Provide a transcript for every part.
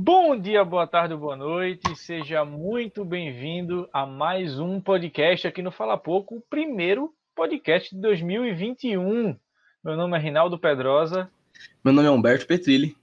Bom dia, boa tarde, boa noite. Seja muito bem-vindo a mais um podcast aqui no Fala Pouco, o primeiro podcast de 2021. Meu nome é Rinaldo Pedrosa. Meu nome é Humberto Petrilli.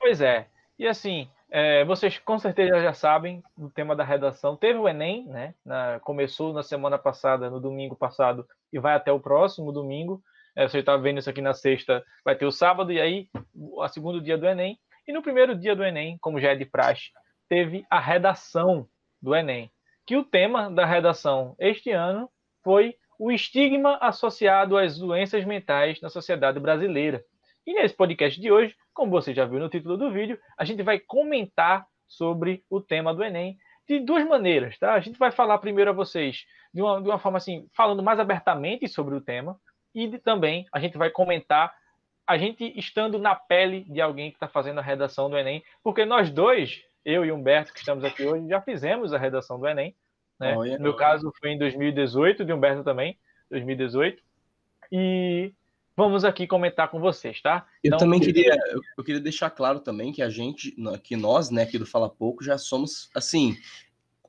Pois é. E assim, é, vocês com certeza já sabem o tema da redação. Teve o Enem, né? Na, começou na semana passada, no domingo passado, e vai até o próximo domingo. É, você está vendo isso aqui na sexta, vai ter o sábado, e aí, o segundo dia do Enem. E no primeiro dia do Enem, como já é de praxe, teve a redação do Enem. Que o tema da redação este ano foi o estigma associado às doenças mentais na sociedade brasileira. E nesse podcast de hoje, como você já viu no título do vídeo, a gente vai comentar sobre o tema do Enem de duas maneiras, tá? A gente vai falar primeiro a vocês de uma, de uma forma assim, falando mais abertamente sobre o tema, e de, também a gente vai comentar a gente estando na pele de alguém que está fazendo a redação do Enem, porque nós dois, eu e Humberto, que estamos aqui hoje, já fizemos a redação do Enem. Né? Oh, yeah. No meu caso, foi em 2018, de Humberto também, 2018. E vamos aqui comentar com vocês, tá? Eu então, também queria, eu queria deixar claro também que a gente, que nós, né, aqui do Fala Pouco, já somos, assim,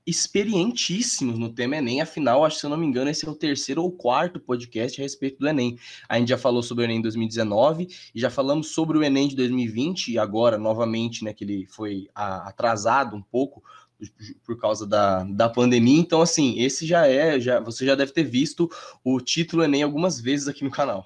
experientíssimos no tema Enem, afinal, acho se eu não me engano, esse é o terceiro ou quarto podcast a respeito do Enem. A gente já falou sobre o Enem 2019 e já falamos sobre o Enem de 2020 e agora, novamente, né, que ele foi atrasado um pouco por causa da, da pandemia. Então, assim, esse já é, já você já deve ter visto o título Enem algumas vezes aqui no canal.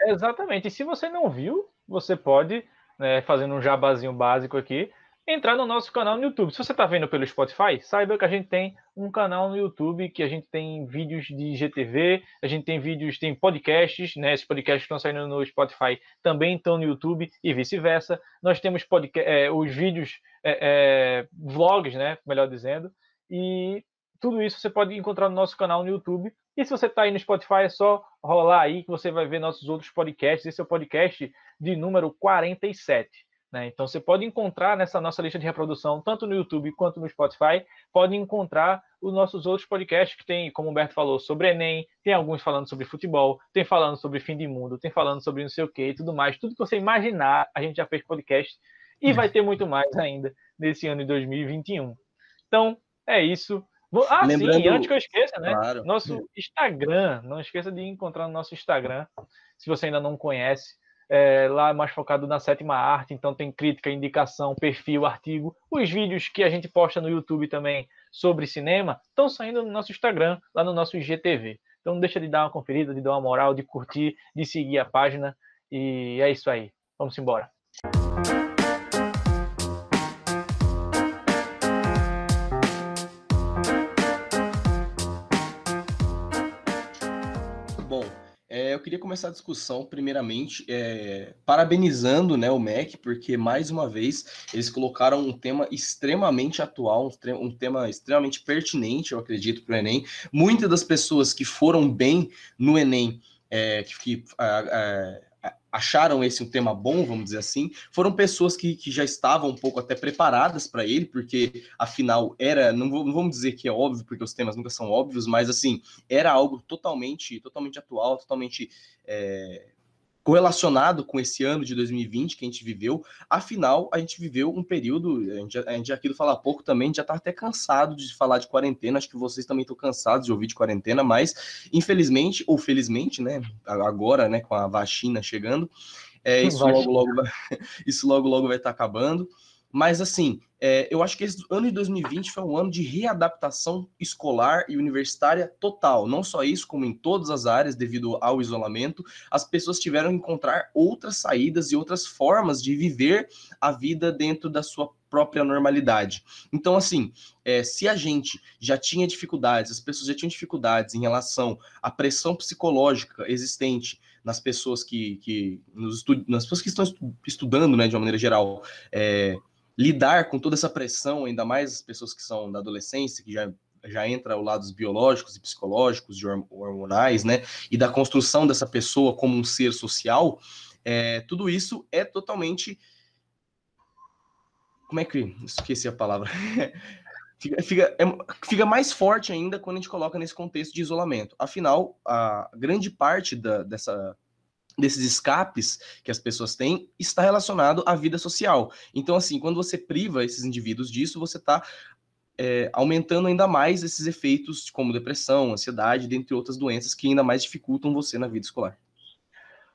Exatamente. E se você não viu, você pode, né, fazendo um jabazinho básico aqui, entrar no nosso canal no YouTube. Se você está vendo pelo Spotify, saiba que a gente tem um canal no YouTube que a gente tem vídeos de GTV, a gente tem vídeos, tem podcasts, né? Esses podcasts estão saindo no Spotify também estão no YouTube e vice-versa. Nós temos podcast, é, os vídeos, é, é, vlogs, né? Melhor dizendo, e tudo isso você pode encontrar no nosso canal no YouTube. E se você está aí no Spotify, é só rolar aí que você vai ver nossos outros podcasts. Esse é o podcast de número 47. Né? Então você pode encontrar nessa nossa lista de reprodução, tanto no YouTube quanto no Spotify, pode encontrar os nossos outros podcasts que tem, como o Humberto falou, sobre Enem, tem alguns falando sobre futebol, tem falando sobre fim de mundo, tem falando sobre não sei o que e tudo mais. Tudo que você imaginar, a gente já fez podcast e vai ter muito mais ainda nesse ano de 2021. Então, é isso. Ah, Lembrando... sim, antes que eu esqueça, né? Claro. Nosso Instagram, não esqueça de encontrar no nosso Instagram, se você ainda não conhece é, lá é mais focado na sétima arte, então tem crítica, indicação, perfil, artigo. Os vídeos que a gente posta no YouTube também sobre cinema estão saindo no nosso Instagram, lá no nosso IGTV. Então não deixa de dar uma conferida, de dar uma moral, de curtir, de seguir a página. E é isso aí. Vamos embora. Queria começar a discussão, primeiramente, é, parabenizando né, o MEC, porque, mais uma vez, eles colocaram um tema extremamente atual, um, um tema extremamente pertinente, eu acredito, para o Enem. Muitas das pessoas que foram bem no Enem, é, que, que acharam esse um tema bom, vamos dizer assim, foram pessoas que, que já estavam um pouco até preparadas para ele, porque afinal era, não, não vamos dizer que é óbvio, porque os temas nunca são óbvios, mas assim, era algo totalmente, totalmente atual, totalmente é, correlacionado com esse ano de 2020 que a gente viveu. Afinal, a gente viveu um período, a gente, a gente aqui do Fala Pouco também já está até cansado de falar de quarentena, acho que vocês também estão cansados de ouvir de quarentena, mas infelizmente, ou felizmente, né, agora, né, com a vacina chegando, é, isso, logo, logo, isso logo, logo vai estar tá acabando. Mas, assim, é, eu acho que esse ano de 2020 foi um ano de readaptação escolar e universitária total. Não só isso, como em todas as áreas, devido ao isolamento, as pessoas tiveram que encontrar outras saídas e outras formas de viver a vida dentro da sua própria normalidade. Então, assim, é, se a gente já tinha dificuldades, as pessoas já tinham dificuldades em relação à pressão psicológica existente nas pessoas que, que nos nas pessoas que estão estudando, né, de uma maneira geral, é, lidar com toda essa pressão, ainda mais as pessoas que são da adolescência, que já já entra ao lado dos biológicos e psicológicos, de hormonais, né, e da construção dessa pessoa como um ser social, é, tudo isso é totalmente como é que esqueci a palavra fica, fica, é, fica mais forte ainda quando a gente coloca nesse contexto de isolamento. Afinal, a grande parte da, dessa desses escapes que as pessoas têm está relacionado à vida social. Então, assim, quando você priva esses indivíduos disso, você está é, aumentando ainda mais esses efeitos como depressão, ansiedade, dentre outras doenças que ainda mais dificultam você na vida escolar.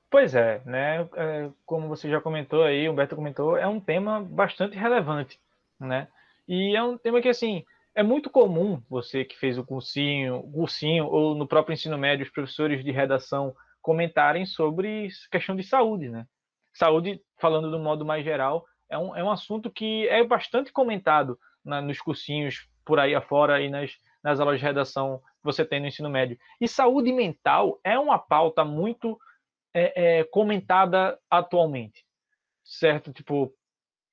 Pois é, né? É, como você já comentou aí, Humberto comentou, é um tema bastante relevante, né? E é um tema que, assim, é muito comum você que fez o cursinho, cursinho ou no próprio ensino médio, os professores de redação comentarem sobre questão de saúde, né? Saúde, falando do modo mais geral, é um, é um assunto que é bastante comentado na, nos cursinhos por aí afora e nas, nas aulas de redação que você tem no ensino médio. E saúde mental é uma pauta muito é, é, comentada atualmente, certo? Tipo,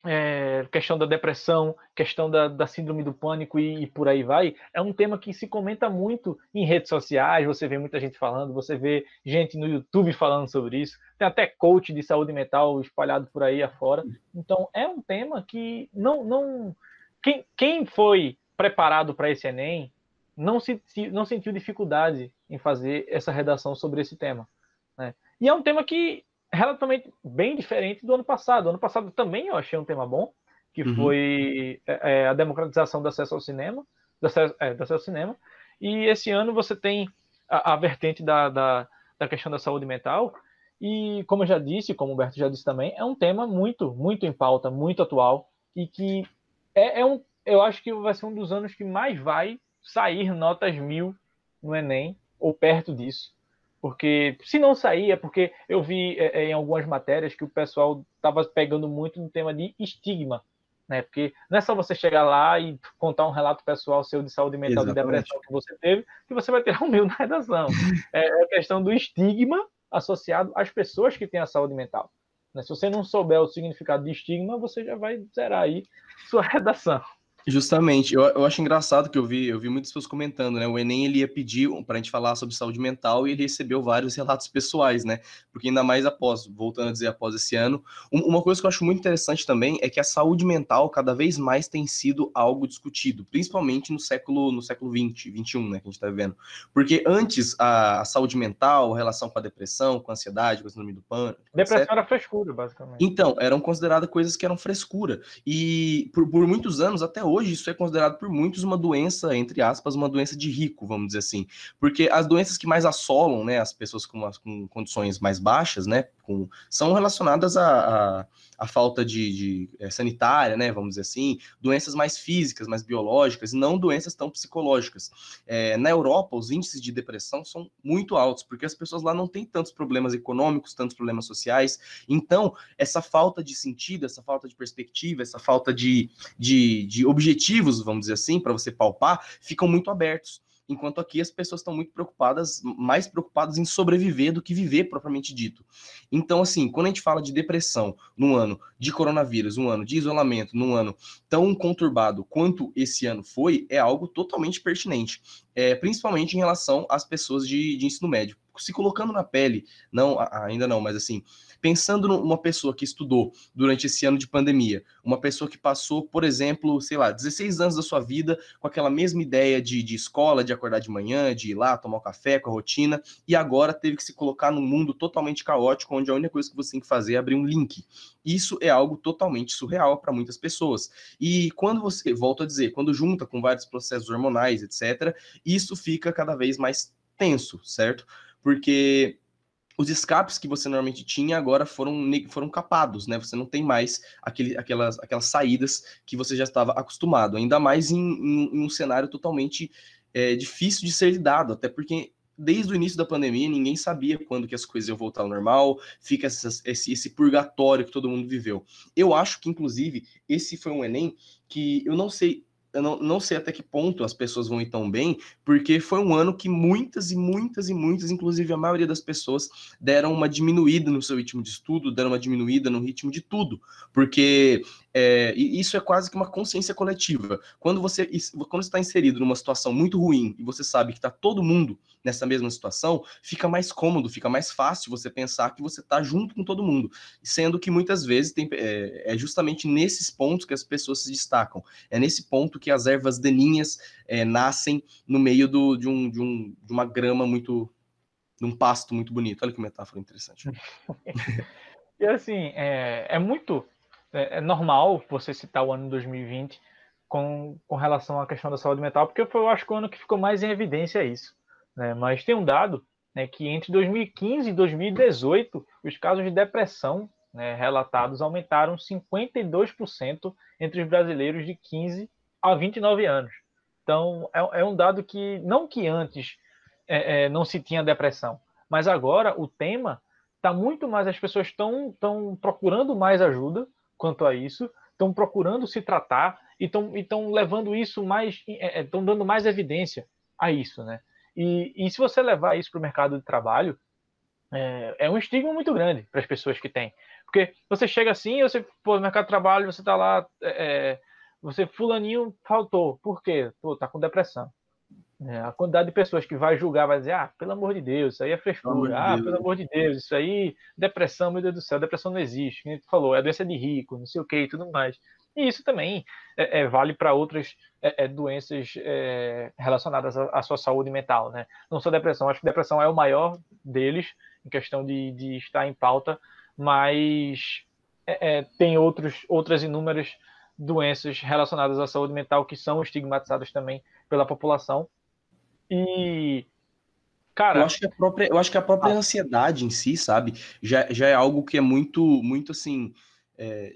é, questão da depressão, questão da, da síndrome do pânico e, e, por aí vai, é um tema que se comenta muito em redes sociais, você vê muita gente falando, você vê gente no YouTube falando sobre isso, tem até coach de saúde mental espalhado por aí afora. Então, é um tema que não. não quem, quem foi preparado para esse Enem não, se, não sentiu dificuldade em fazer essa redação sobre esse tema. Né? E é um tema que relativamente bem diferente do ano passado. O ano passado também eu achei um tema bom, que uhum. foi é, é, a democratização do acesso ao cinema, do acesso, é, do acesso ao cinema. E esse ano você tem a, a vertente da, da, da, questão da saúde mental. E como eu já disse, como o Humberto já disse também, é um tema muito, muito em pauta, muito atual e que é, é um, eu acho que vai ser um dos anos que mais vai sair notas mil no Enem ou perto disso porque se não sair é porque eu vi é, é, em algumas matérias que o pessoal estava pegando muito no tema de estigma, né? Porque não é só você chegar lá e contar um relato pessoal seu de saúde mental Exatamente. de depressão que você teve, que você vai ter um mil na redação. É, é a questão do estigma associado às pessoas que têm a saúde mental. Né? Se você não souber o significado de estigma, você já vai zerar aí sua redação. Justamente, eu, eu acho engraçado que eu vi, eu vi muitas pessoas comentando, né? O Enem ele ia pedir para a gente falar sobre saúde mental e ele recebeu vários relatos pessoais, né? Porque ainda mais após, voltando a dizer após esse ano, um, uma coisa que eu acho muito interessante também é que a saúde mental cada vez mais tem sido algo discutido, principalmente no século no século 20, 21, né? Que a gente está vivendo. Porque antes a, a, saúde mental, a relação com a depressão, com a ansiedade, com o síndrome do pânico. Depressão etc. era frescura, basicamente. Então, eram consideradas coisas que eram frescura. E por, por muitos anos, até hoje, hoje isso é considerado por muitos uma doença, entre aspas, uma doença de rico, vamos dizer assim. Porque as doenças que mais assolam né, as pessoas com, as, com condições mais baixas, né, com, são relacionadas à, à, à falta de, de é, sanitária, né, vamos dizer assim, doenças mais físicas, mais biológicas, não doenças tão psicológicas. É, na Europa, os índices de depressão são muito altos, porque as pessoas lá não têm tantos problemas econômicos, tantos problemas sociais. Então, essa falta de sentido, essa falta de perspectiva, essa falta de, de, de objetivos, vamos dizer assim, para você palpar, ficam muito abertos enquanto aqui as pessoas estão muito preocupadas, mais preocupadas em sobreviver do que viver propriamente dito. Então, assim, quando a gente fala de depressão num ano de coronavírus, um ano de isolamento, num ano tão conturbado quanto esse ano foi, é algo totalmente pertinente, é, principalmente em relação às pessoas de, de ensino médio. Se colocando na pele, não, ainda não, mas assim, pensando numa pessoa que estudou durante esse ano de pandemia, uma pessoa que passou, por exemplo, sei lá, 16 anos da sua vida com aquela mesma ideia de, de escola, de acordar de manhã, de ir lá tomar um café com a rotina, e agora teve que se colocar num mundo totalmente caótico, onde a única coisa que você tem que fazer é abrir um link. Isso é algo totalmente surreal para muitas pessoas. E quando você, volto a dizer, quando junta com vários processos hormonais, etc., isso fica cada vez mais tenso, certo? Porque os escapes que você normalmente tinha agora foram, foram capados, né? Você não tem mais aquele, aquelas, aquelas saídas que você já estava acostumado, ainda mais em, em, em um cenário totalmente é, difícil de ser lidado, até porque desde o início da pandemia ninguém sabia quando que as coisas iam voltar ao normal, fica esse, esse purgatório que todo mundo viveu. Eu acho que, inclusive, esse foi um Enem que eu não sei eu não, não sei até que ponto as pessoas vão ir tão bem, porque foi um ano que muitas e muitas e muitas, inclusive a maioria das pessoas, deram uma diminuída no seu ritmo de estudo, deram uma diminuída no ritmo de tudo, porque é, isso é quase que uma consciência coletiva. Quando você quando está inserido numa situação muito ruim e você sabe que está todo mundo nessa mesma situação, fica mais cômodo, fica mais fácil você pensar que você está junto com todo mundo. Sendo que muitas vezes tem, é, é, justamente nesses pontos que as pessoas se destacam. É nesse ponto que as ervas daninhas é, nascem no meio do, de, um, de, um, de uma grama muito num pasto muito bonito. Olha que metáfora interessante. e assim, é, é muito é, é, normal você citar o ano 2020 com, com relação à questão da saúde mental, porque foi, eu acho, o ano que ficou mais em evidência isso. Né? Mas tem um dado né, que entre 2015 e 2018, os casos de depressão né, relatados aumentaram 52% entre os brasileiros de 15 a 29 anos. Então, é, é um dado que, não que antes é, é, não se tinha depressão, mas agora o tema está muito mais, as pessoas estão procurando mais ajuda quanto a isso, estão procurando se tratar e estão levando isso mais, estão é, é, dando mais evidência a isso, né? E, e se você levar isso para o mercado de trabalho, é, é, um estigma muito grande para as pessoas que têm. Porque você chega assim, você, pô, no mercado de trabalho, você está lá, é, você, fulaninho faltou. Por quê? Pô, tá com depressão. É, a quantidade de pessoas que vai julgar vai dizer, ah, pelo amor de Deus, isso aí é frescura, ah, pelo amor de Deus, isso aí, depressão, meu Deus do céu, depressão não existe, como tu falou, é doença de rico, não sei o que e tudo mais. E isso também é, é, vale para outras é, é doenças é, relacionadas à, à, sua saúde mental, né? Não só depressão, acho que depressão é o maior deles, em questão de, de estar em pauta, mas tem outros, outras inúmeras doenças relacionadas à saúde mental que são estigmatizadas também pela população. E Cara, eu acho que a própria, eu acho que a própria ah. ansiedade em si, sabe, já, já é algo que é muito, muito assim, é,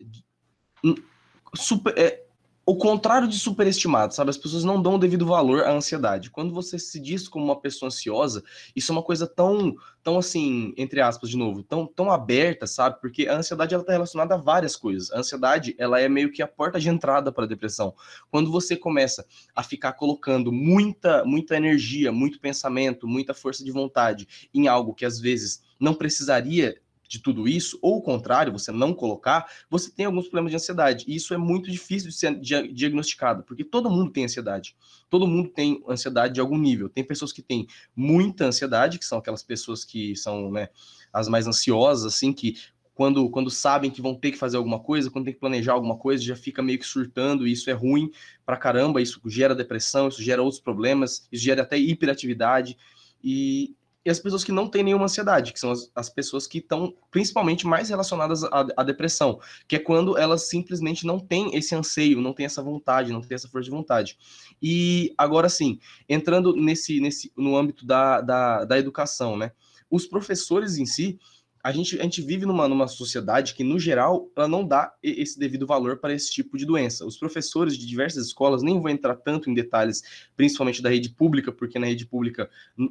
super, é, o contrário de superestimado, sabe? As pessoas não dão o devido valor à ansiedade. Quando você se diz como uma pessoa ansiosa, isso é uma coisa tão, tão assim, entre aspas, de novo, tão, tão aberta, sabe? Porque a ansiedade ela está relacionada a várias coisas. A ansiedade ela é meio que a porta de entrada para a depressão. Quando você começa a ficar colocando muita, muita energia, muito pensamento, muita força de vontade em algo que às vezes não precisaria de tudo isso, ou o contrário, você não colocar, você tem alguns problemas de ansiedade. E isso é muito difícil de ser diagnosticado, porque todo mundo tem ansiedade. Todo mundo tem ansiedade de algum nível. Tem pessoas que têm muita ansiedade, que são aquelas pessoas que são né, as mais ansiosas, assim, que quando, quando sabem que vão ter que fazer alguma coisa, quando tem que planejar alguma coisa, já fica meio que surtando, e isso é ruim pra caramba, isso gera depressão, isso gera outros problemas, isso gera até hiperatividade. E e as pessoas que não têm nenhuma ansiedade, que são as, as pessoas que estão principalmente mais relacionadas à, à, depressão, que é quando elas simplesmente não têm esse anseio, não têm essa vontade, não têm essa força de vontade. E agora sim, entrando nesse, nesse no âmbito da, da, da educação, né? Os professores em si, a gente, a gente vive numa, numa sociedade que, no geral, ela não dá esse devido valor para esse tipo de doença. Os professores de diversas escolas, nem vou entrar tanto em detalhes, principalmente da rede pública, porque na rede pública,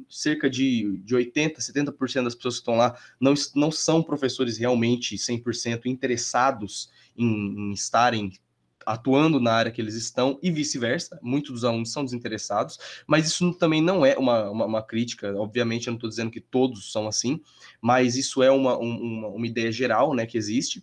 cerca de, de 80%, 70% das pessoas que estão lá não, não são professores realmente 100% interessados em, em estarem atuando na área que eles estão e vice-versa. Muitos dos alunos são desinteressados, mas isso também não é uma, uma, uma crítica. Obviamente, eu não estou dizendo que todos são assim, mas isso é uma, uma, uma ideia geral né, que existe.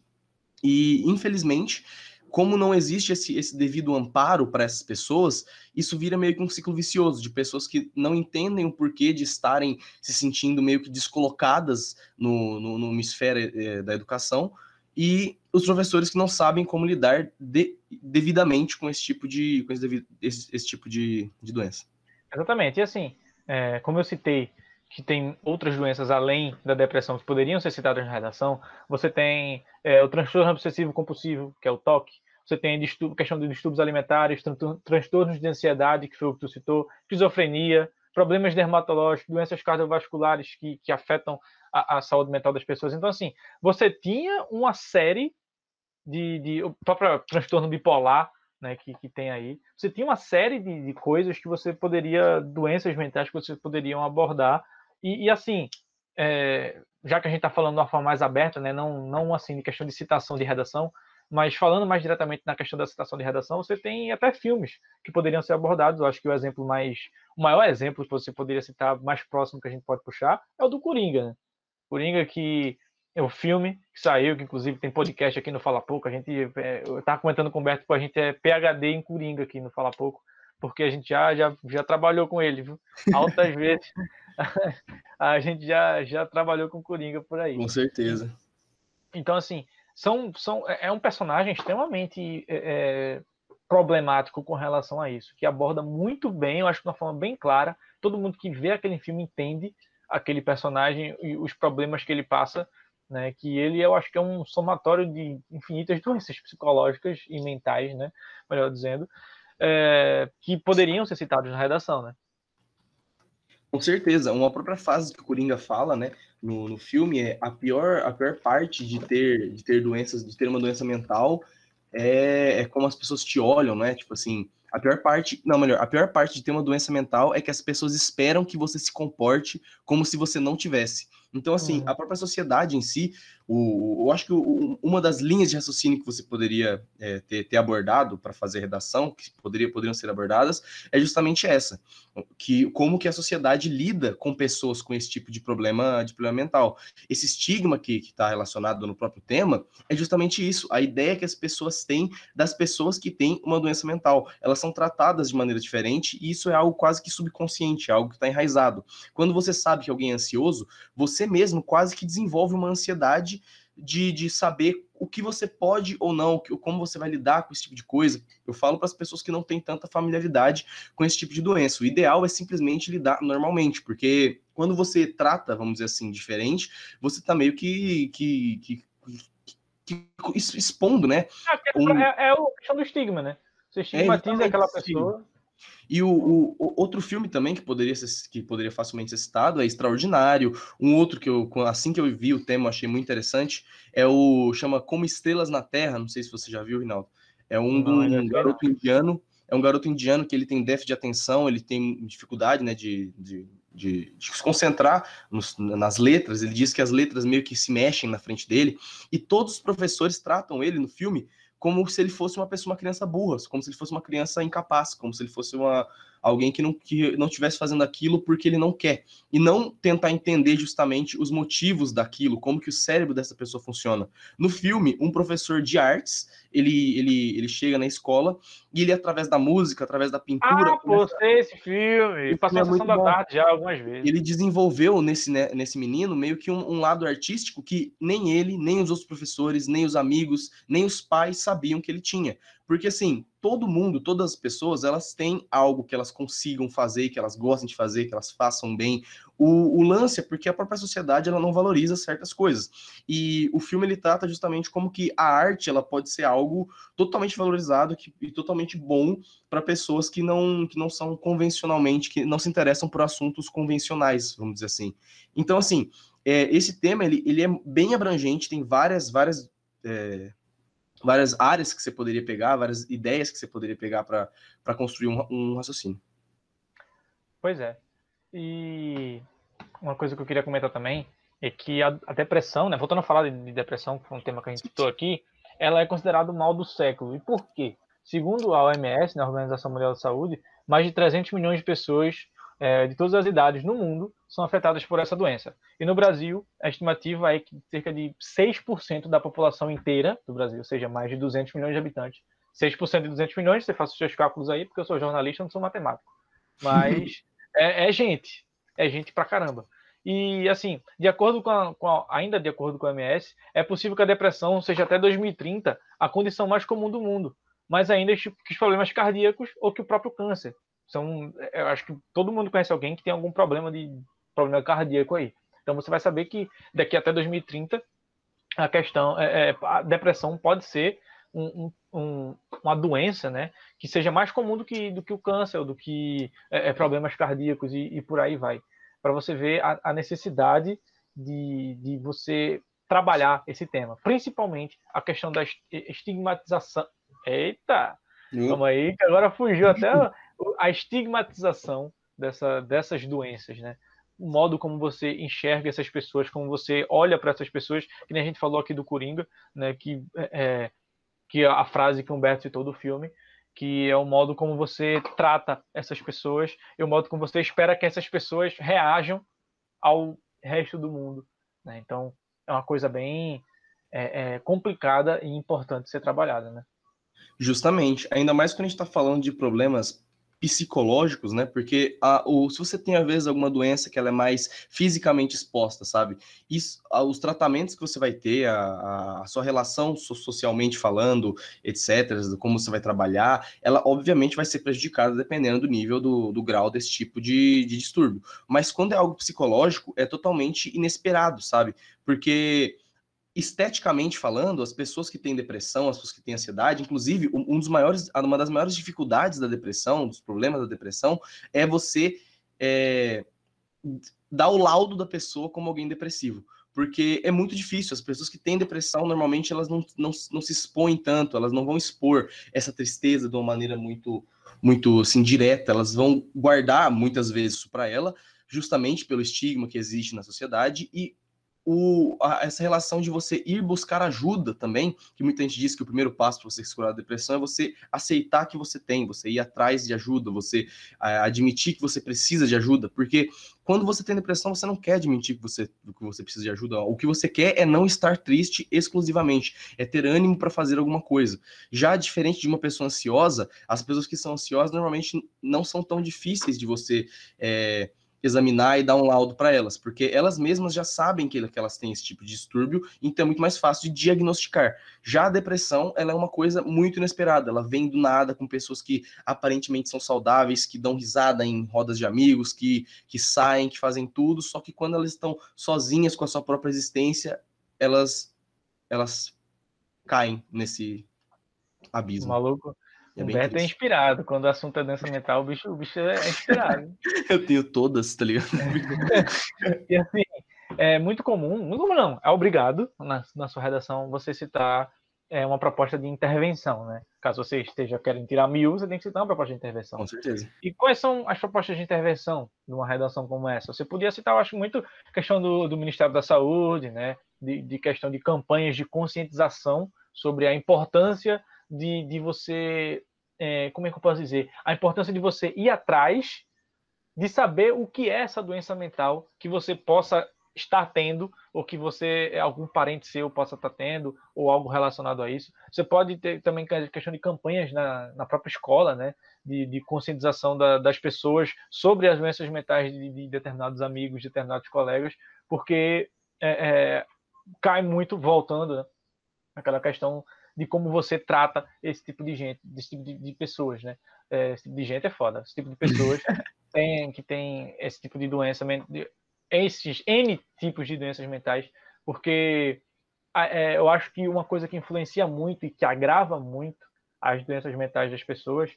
E, infelizmente, como não existe esse, esse devido amparo para essas pessoas, isso vira meio que um ciclo vicioso de pessoas que não entendem o porquê de estarem se sentindo meio que descolocadas no, no, no hemisfério eh, da educação, e os professores que não sabem como lidar de, devidamente com esse tipo de, com esse, esse, esse tipo de, de, doença. Exatamente. E assim, é, como eu citei, que tem outras doenças além da depressão que poderiam ser citadas na redação, você tem é, o transtorno obsessivo compulsivo, que é o TOC, você tem questão de distúrbios alimentares, transtornos de ansiedade, que foi o que tu citou, esquizofrenia, problemas dermatológicos, doenças cardiovasculares que, que afetam a, a, saúde mental das pessoas. Então, assim, você tinha uma série de, de o próprio transtorno bipolar, né, que, que tem aí, você tinha uma série de, de coisas que você poderia, doenças mentais que vocês poderiam abordar, e, e assim, é, já que a gente está falando de uma forma mais aberta, né, não, não assim de questão de citação de redação, mas falando mais diretamente na questão da citação de redação, você tem até filmes que poderiam ser abordados. Eu acho que o exemplo mais, o maior exemplo que você poderia citar, mais próximo que a gente pode puxar, é o do Coringa. Né? Coringa que é o filme que saiu, que inclusive tem podcast aqui no Fala Pouco. A gente, é, eu estava comentando com o Berto, a gente é PhD em Coringa aqui no Fala Pouco, porque a gente já, já, já trabalhou com ele, viu? Altas vezes a gente já, já trabalhou com Coringa por aí. Com certeza. Então, assim, são, são, é, é um personagem extremamente é, é, problemático com relação a isso, que aborda muito bem, eu acho que de uma forma bem clara. Todo mundo que vê aquele filme entende aquele personagem e os problemas que ele passa, né? Que ele, eu acho que é um somatório de infinitas doenças psicológicas e mentais, né? Melhor dizendo, é, que poderiam ser citados na redação, né? Com certeza, uma própria frase que o Coringa fala, né, no, no filme é a pior, a pior parte de ter, de ter doenças, de ter uma doença mental é, é como as pessoas te olham, né? Tipo assim, a pior parte, não, melhor, a pior parte de ter uma doença mental é que as pessoas esperam que você se comporte como se você não tivesse. Então, assim, uhum. a própria sociedade em si, o, eu acho que o, uma das linhas de raciocínio que você poderia é, ter, ter, abordado para fazer redação, que poderia, poderiam ser abordadas, é justamente essa, que como que a sociedade lida com pessoas com esse tipo de problema, de problema mental. Esse estigma que está relacionado no próprio tema é justamente isso, a ideia que as pessoas têm das pessoas que têm uma doença mental. Elas são tratadas de maneira diferente e isso é algo quase que subconsciente, algo que está enraizado. Quando você sabe que alguém é ansioso, você mesmo quase que desenvolve uma ansiedade de, de saber o que você pode ou não, como você vai lidar com esse tipo de coisa. Eu falo para as pessoas que não têm tanta familiaridade com esse tipo de doença. O ideal é simplesmente lidar normalmente, porque quando você trata, vamos dizer assim, diferente, você está meio que, que, que, que, expondo, né? É, um... é, é a questão do estigma, né? Você é, estigmatiza é, aquela pessoa. E o, o, outro filme também que poderia, ser, que poderia facilmente ser citado é Extraordinário. Um outro que eu, assim que eu vi o tema, achei muito interessante, é o chama Como Estrelas na Terra. Não sei se você já viu, Rinaldo. É um, não, um, um garoto indiano. É um garoto indiano que ele tem déficit de atenção, ele tem dificuldade né, de, de, de, de se concentrar nos, nas letras. Ele diz que as letras meio que se mexem na frente dele. E todos os professores tratam ele no filme como se ele fosse uma pessoa, uma criança burra, como se ele fosse uma criança incapaz, como se ele fosse uma, alguém que não que não estivesse fazendo aquilo porque ele não quer e não tentar entender justamente os motivos daquilo, como que o cérebro dessa pessoa funciona. No filme, um professor de artes, ele ele, ele chega na escola e ele através da música, através da pintura, ah, pô, sei esse filme, esse passou é da bom. tarde já algumas vezes. Ele desenvolveu nesse né, nesse menino meio que um, um lado artístico que nem ele, nem os outros professores, nem os amigos, nem os pais sabiam que ele tinha. Porque assim, todo mundo, todas as pessoas, elas têm algo que elas consigam fazer, que elas gostem de fazer, que elas façam bem. O, o, lance é porque a própria sociedade ela não valoriza certas coisas. E o filme ele trata justamente como que a arte ela pode ser algo totalmente valorizado que, e totalmente bom para pessoas que não, que não são convencionalmente, que não se interessam por assuntos convencionais, vamos dizer assim. Então, assim, é, esse tema ele, ele é bem abrangente, tem várias, várias. É, várias áreas que você poderia pegar, várias ideias que você poderia pegar para construir um, um raciocínio. Pois é. E uma coisa que eu queria comentar também é que a, a depressão, né, voltando a falar de, de, depressão, que foi um tema que a gente citou aqui, ela é considerada o mal do século. E por quê? Segundo a OMS, né, a Organização Mundial da Saúde, mais de 300 milhões de pessoas é, de todas as idades no mundo são afetadas por essa doença. E no Brasil, a estimativa é que cerca de 6% da população inteira do Brasil, ou seja, mais de 200 milhões de habitantes, 6% de 200 milhões, você faz os seus cálculos aí, porque eu sou jornalista, não sou matemático. Mas é, é, gente, é gente pra caramba. E, assim, de acordo com, a, com a, ainda de acordo com a OMS, é possível que a depressão seja até 2030 a condição mais comum do mundo, mas ainda que os problemas cardíacos ou que o próprio câncer. São, eu acho que todo mundo conhece alguém que tem algum problema de problema cardíaco aí. Então você vai saber que daqui até 2030 a questão, é, é, a depressão pode ser um, um, uma doença, né, que seja mais comum do que, do que o câncer, do que é, é problemas cardíacos e, e, por aí vai. Para você ver a, a necessidade de, de você trabalhar esse tema, principalmente a questão da estigmatização. Eita! Hum. Calma aí, que agora fugiu até a estigmatização dessa, dessas doenças, né? O modo como você enxerga essas pessoas, como você olha para essas pessoas, que nem a gente falou aqui do Coringa, né? Que é, que é a frase que Humberto citou do filme, que é o modo como você trata essas pessoas e o modo como você espera que essas pessoas reajam ao resto do mundo. Né? Então, é uma coisa bem é, é, complicada e importante ser trabalhada, né? Justamente, ainda mais quando a gente está falando de problemas psicológicos, né? Porque a, o, se você tem, às vezes, alguma doença que ela é mais fisicamente exposta, sabe? Isso, a, os tratamentos que você vai ter, a, a sua relação socialmente falando, etc., como você vai trabalhar, ela obviamente vai ser prejudicada dependendo do nível do, do grau desse tipo de, de distúrbio. Mas quando é algo psicológico, é totalmente inesperado, sabe? Porque esteticamente falando, as pessoas que têm depressão, as pessoas que têm ansiedade, inclusive, um dos maiores, uma das maiores dificuldades da depressão, dos problemas da depressão, é você é, dar o laudo da pessoa como alguém depressivo. Porque é muito difícil. As pessoas que têm depressão, normalmente, elas não, não, não se expõem tanto, elas não vão expor essa tristeza de uma maneira muito, muito assim, direta. Elas vão guardar, muitas vezes, isso para ela, justamente pelo estigma que existe na sociedade e o, a, essa relação de você ir buscar ajuda também, que muita gente diz que o primeiro passo para você se curar da depressão é você aceitar que você tem, você ir atrás de ajuda, você a, admitir que você precisa de ajuda, porque quando você tem depressão, você não quer admitir que você, que você precisa de ajuda. O que você quer é não estar triste exclusivamente, é ter ânimo para fazer alguma coisa. Já diferente de uma pessoa ansiosa, as pessoas que são ansiosas normalmente não são tão difíceis de você. É, examinar e dar um laudo para elas, porque elas mesmas já sabem que, elas têm esse tipo de distúrbio, então é muito mais fácil de diagnosticar. Já a depressão, ela é uma coisa muito inesperada, ela vem do nada com pessoas que aparentemente são saudáveis, que dão risada em rodas de amigos, que, que saem, que fazem tudo, só que quando elas estão sozinhas com a sua própria existência, elas elas caem nesse abismo. Maluco, é o Beto é inspirado. Quando o assunto é doença mental, o bicho, o bicho é inspirado. eu tenho todas, tá ligado? e assim, é muito comum, muito comum não, é obrigado na, na sua redação você citar é, uma proposta de intervenção, né? Caso você esteja querendo tirar mil, você tem que citar uma proposta de intervenção. Com certeza. E quais são as propostas de intervenção numa redação como essa? Você podia citar, eu acho, muito questão do, do Ministério da Saúde, né? De, de questão de campanhas de conscientização sobre a importância de, de você, é, como é que eu posso dizer? A importância de você ir atrás de saber o que é essa doença mental que você possa estar tendo, ou que você, algum parente seu possa estar tendo, ou algo relacionado a isso. Você pode ter também questão de campanhas na, na própria escola, né? De, de conscientização da, das pessoas sobre as doenças mentais de, de determinados amigos, de determinados colegas, porque é, é, cai muito, voltando, né? aquela questão de como você trata esse tipo de gente, desse tipo de, de pessoas, né? É, esse tipo de gente é foda. Esse tipo de pessoas tem, que tem esse tipo de doença, esses N tipos de doenças mentais, porque é, eu acho que uma coisa que influencia muito e que agrava muito as doenças mentais das pessoas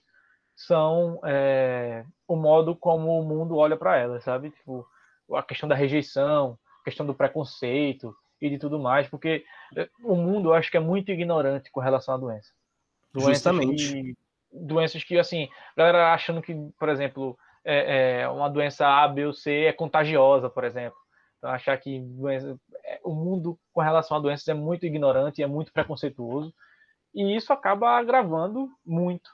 são é, o modo como o mundo olha para elas, sabe? Tipo, a questão da rejeição, a questão do preconceito, e de tudo mais, porque eh, o mundo eu acho que é muito ignorante com relação à doença. Doenças Justamente. Que, doenças que, assim, a galera achando que, por exemplo, é, é, uma doença A, B ou C é contagiosa, por exemplo. Então, achar que doença, é, o mundo com relação a doenças é muito ignorante, é muito preconceituoso, e isso acaba agravando muito.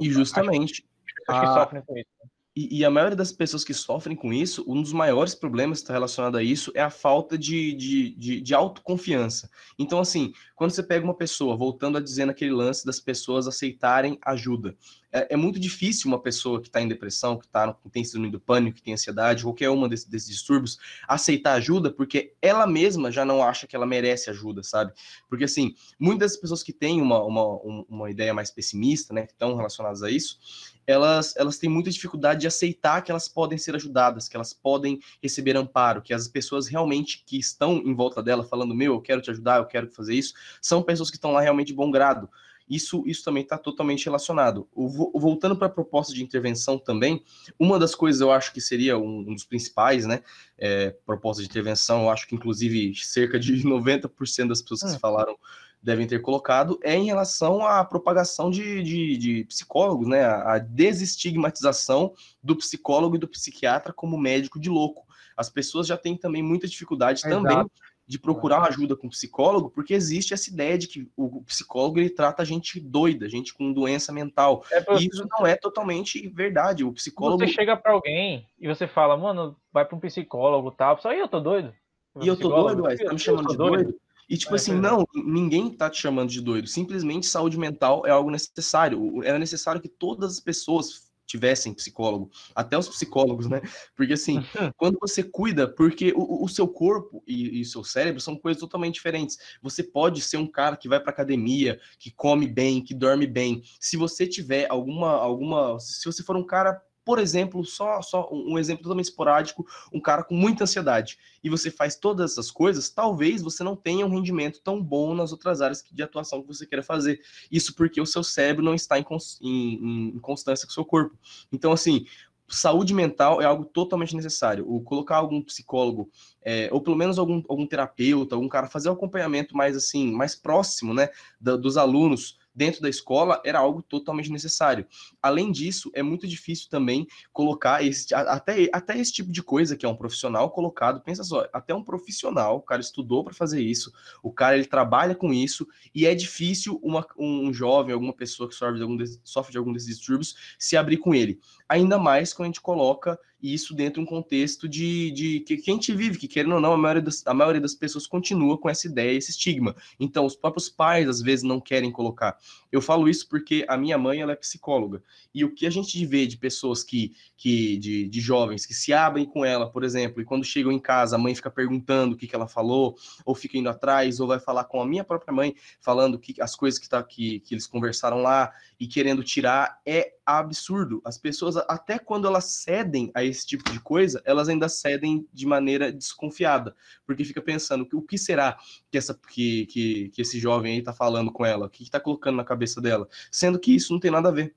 E justamente. As pessoas a... que sofrem com isso. Né? E, e, a maioria das pessoas que sofrem com isso, um dos maiores problemas que está relacionado a isso é a falta de, de, de, de, autoconfiança. Então, assim, quando você pega uma pessoa, voltando a dizer naquele lance das pessoas aceitarem ajuda, é, é muito difícil uma pessoa que está em depressão, que, tá, que tem síndrome do pânico, que tem ansiedade, qualquer uma desses, desses distúrbios, aceitar ajuda, porque ela mesma já não acha que ela merece ajuda, sabe? Porque, assim, muitas pessoas que têm uma, uma, uma ideia mais pessimista, né, que estão relacionadas a isso, elas, elas têm muita dificuldade de aceitar que elas podem ser ajudadas, que elas podem receber amparo, que as pessoas realmente que estão em volta dela falando, meu, eu quero te ajudar, eu quero fazer isso, são pessoas que estão lá realmente de bom grado. Isso, isso também está totalmente relacionado. Voltando para a proposta de intervenção também, uma das coisas eu acho que seria um, dos principais, né? É, proposta de intervenção, eu acho que inclusive cerca de 90% das pessoas que se hum. falaram devem ter colocado é em relação à propagação de, de, de psicólogos, né? A, desestigmatização do psicólogo e do psiquiatra como médico de louco. As pessoas já têm também muita dificuldade Exato. também de procurar ajuda com psicólogo, porque existe essa ideia de que o psicólogo ele trata a gente doida, gente com doença mental. É e isso não é totalmente verdade. O psicólogo. Você chega para alguém e você fala, mano, vai para um psicólogo, tal. Só aí eu tô doido. E eu tô doido, ué, você tá me chamando de doido? doido? E tipo é, assim, não, ninguém tá te chamando de doido. Simplesmente saúde mental é algo necessário. É necessário que todas as pessoas tivessem psicólogo, até os psicólogos, né? Porque assim, quando você cuida, porque o, o seu corpo e, e, o seu cérebro são coisas totalmente diferentes. Você pode ser um cara que vai para academia, que come bem, que dorme bem. Se você tiver alguma, alguma, se você for um cara por exemplo, só, só um exemplo totalmente esporádico, um cara com muita ansiedade, e você faz todas essas coisas, talvez você não tenha um rendimento tão bom nas outras áreas de atuação que você queira fazer. Isso porque o seu cérebro não está em, em, em constância com o seu corpo. Então, assim, saúde mental é algo totalmente necessário. O colocar algum psicólogo, é, ou pelo menos algum, algum terapeuta, algum cara fazer um acompanhamento mais assim, mais próximo, né, da, dos alunos dentro da escola era algo totalmente necessário. Além disso, é muito difícil também colocar esse, até, até esse tipo de coisa que é um profissional colocado. Pensa só, até um profissional, o cara estudou para fazer isso, o cara ele trabalha com isso, e é difícil uma, um jovem, alguma pessoa que sofre de, algum, sofre de algum desses distúrbios se abrir com ele. Ainda mais quando a gente coloca isso dentro de um contexto de, de que a gente vive, que querendo ou não, a maioria, das, a maioria das pessoas continua com essa ideia, esse estigma. Então, os próprios pais, às vezes, não querem colocar. Eu falo isso porque a minha mãe, ela é psicóloga, e o que a gente vê de pessoas que, que de, de jovens, que se abrem com ela, por exemplo, e quando chegam em casa, a mãe fica perguntando o que, que ela falou, ou fica indo atrás, ou vai falar com a minha própria mãe, falando que as coisas que, tá, que, que eles conversaram lá, e querendo tirar, é absurdo. As pessoas, até quando elas cedem a esse tipo de coisa, elas ainda cedem de maneira desconfiada, porque fica pensando o que será que, essa, que, que, que esse jovem aí tá falando com ela, o que, que tá colocando na cabeça dela, sendo que isso não tem nada a ver.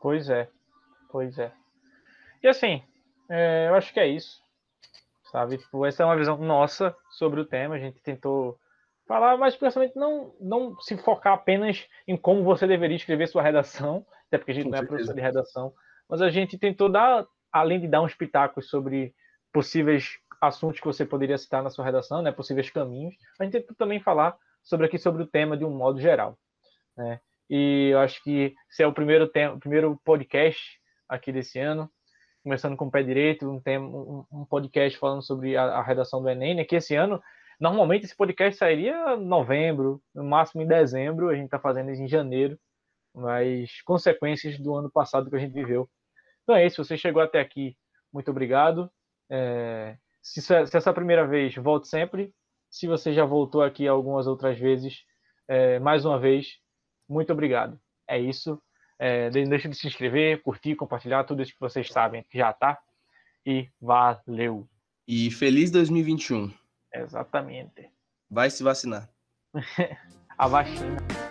Pois é, pois é. E assim, é, eu acho que é isso, sabe? Tipo, essa é uma visão nossa sobre o tema, a gente tentou falar, mas principalmente não, não se focar apenas em como você deveria escrever sua redação, até porque a gente Com não é professor de redação, mas a gente tentou dar além de dar uns pitacos sobre possíveis assuntos que você poderia citar na sua redação, né, possíveis caminhos, a gente também falar sobre aqui sobre o tema de um modo geral, né? E eu acho que esse é o primeiro tema, primeiro podcast aqui desse ano, começando com o pé direito, um tema, um, um podcast falando sobre a, a, redação do Enem, né, que esse ano normalmente esse podcast sairia em novembro, no máximo em dezembro, a gente está fazendo isso em janeiro, mas consequências do ano passado que a gente viveu então é isso, você chegou até aqui, muito obrigado. É, se, se, essa é a primeira vez, volte sempre. Se você já voltou aqui algumas outras vezes, é, mais uma vez, muito obrigado. É isso. É, não deixe de se inscrever, curtir, compartilhar tudo isso que vocês sabem que já tá. E valeu. E feliz 2021. Exatamente. Vai se vacinar. a vacina.